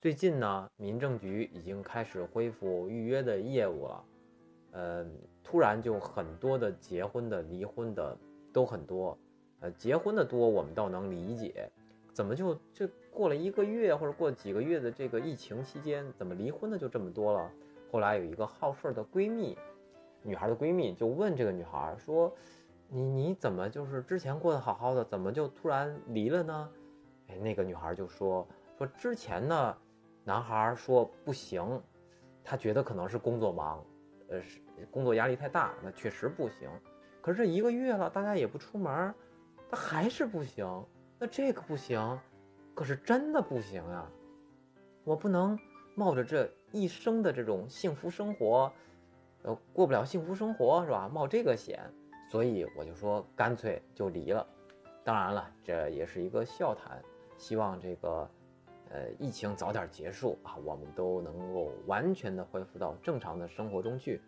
最近呢，民政局已经开始恢复预约的业务了。呃，突然就很多的结婚的、离婚的都很多。呃，结婚的多我们倒能理解，怎么就这过了一个月或者过几个月的这个疫情期间，怎么离婚的就这么多了？后来有一个好事儿的闺蜜，女孩的闺蜜就问这个女孩说：“你你怎么就是之前过得好好的，怎么就突然离了呢？”哎，那个女孩就说：“说之前呢。”男孩说不行，他觉得可能是工作忙，呃，是工作压力太大，那确实不行。可是这一个月了，大家也不出门，他还是不行。那这个不行，可是真的不行呀！我不能冒着这一生的这种幸福生活，呃，过不了幸福生活是吧？冒这个险，所以我就说干脆就离了。当然了，这也是一个笑谈，希望这个。呃，疫情早点结束啊，我们都能够完全的恢复到正常的生活中去。